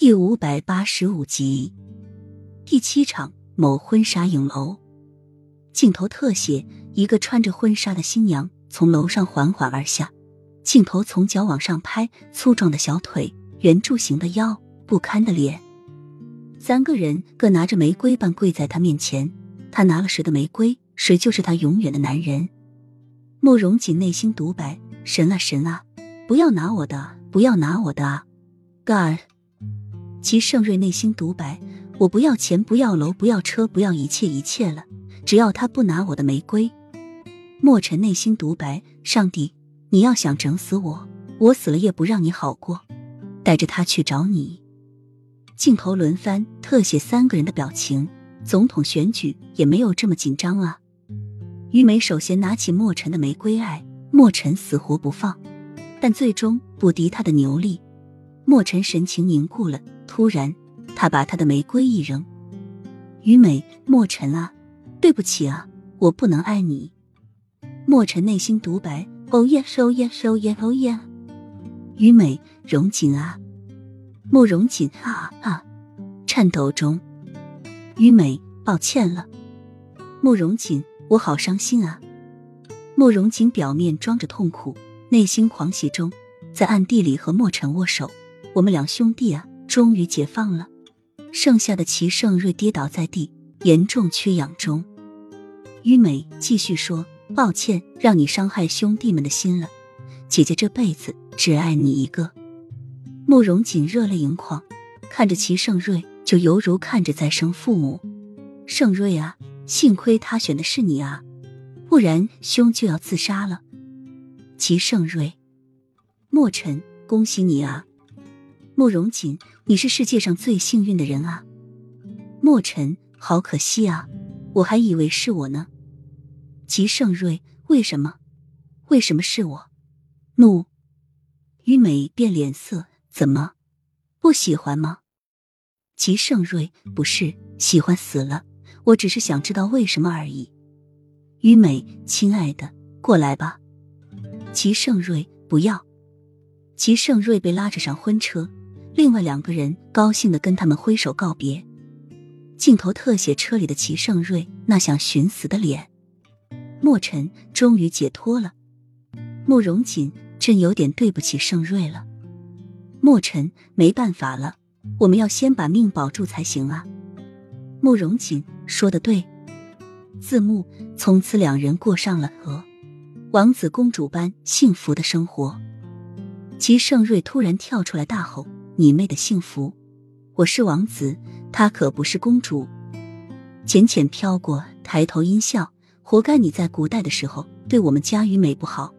第五百八十五集，第七场某婚纱影楼镜头特写：一个穿着婚纱的新娘从楼上缓缓而下，镜头从脚往上拍，粗壮的小腿，圆柱形的腰，不堪的脸。三个人各拿着玫瑰瓣跪在他面前，他拿了谁的玫瑰，谁就是他永远的男人。慕容锦内心独白：神啊神啊，不要拿我的，不要拿我的啊！God。齐盛瑞内心独白：“我不要钱，不要楼，不要车，不要一切一切了，只要他不拿我的玫瑰。”莫尘内心独白：“上帝，你要想整死我，我死了也不让你好过。”带着他去找你。镜头轮番特写三个人的表情，总统选举也没有这么紧张啊。于梅首先拿起莫尘的玫瑰，爱莫尘死活不放，但最终不敌他的牛力。莫尘神情凝固了。突然，他把他的玫瑰一扔。于美，莫尘啊，对不起啊，我不能爱你。莫尘内心独白：Oh yes，Oh yes，Oh yes，Oh yes。于美，荣锦啊，慕容锦啊啊，颤抖中。于美，抱歉了。慕容锦，我好伤心啊。慕容锦表面装着痛苦，内心狂喜中，在暗地里和莫尘握手。我们两兄弟啊。终于解放了，剩下的齐盛瑞跌倒在地，严重缺氧中。于美继续说：“抱歉，让你伤害兄弟们的心了。姐姐这辈子只爱你一个。”慕容锦热泪盈眶，看着齐盛瑞，就犹如看着再生父母。盛瑞啊，幸亏他选的是你啊，不然兄就要自杀了。齐盛瑞，莫尘，恭喜你啊！慕容锦，你是世界上最幸运的人啊！莫尘，好可惜啊，我还以为是我呢。齐盛瑞，为什么？为什么是我？怒，于美变脸色，怎么？不喜欢吗？齐盛瑞，不是喜欢死了，我只是想知道为什么而已。于美，亲爱的，过来吧。齐盛瑞，不要。齐盛瑞被拉着上婚车。另外两个人高兴的跟他们挥手告别，镜头特写车里的齐盛瑞那想寻死的脸。莫尘终于解脱了，慕容锦真有点对不起盛瑞了。莫尘没办法了，我们要先把命保住才行啊。慕容锦说的对。字幕从此两人过上了和王子公主般幸福的生活。齐盛瑞突然跳出来大吼。你妹的幸福！我是王子，她可不是公主。浅浅飘过，抬头阴笑。活该你在古代的时候对我们家于美不好，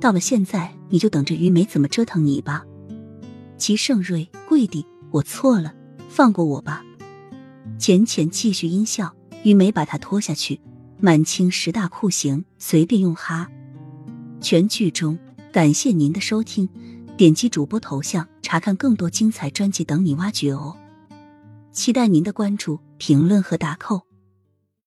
到了现在你就等着于美怎么折腾你吧。齐盛瑞跪地，我错了，放过我吧。浅浅继续阴笑。于美把他拖下去，满清十大酷刑随便用哈。全剧终，感谢您的收听。点击主播头像，查看更多精彩专辑等你挖掘哦！期待您的关注、评论和打扣。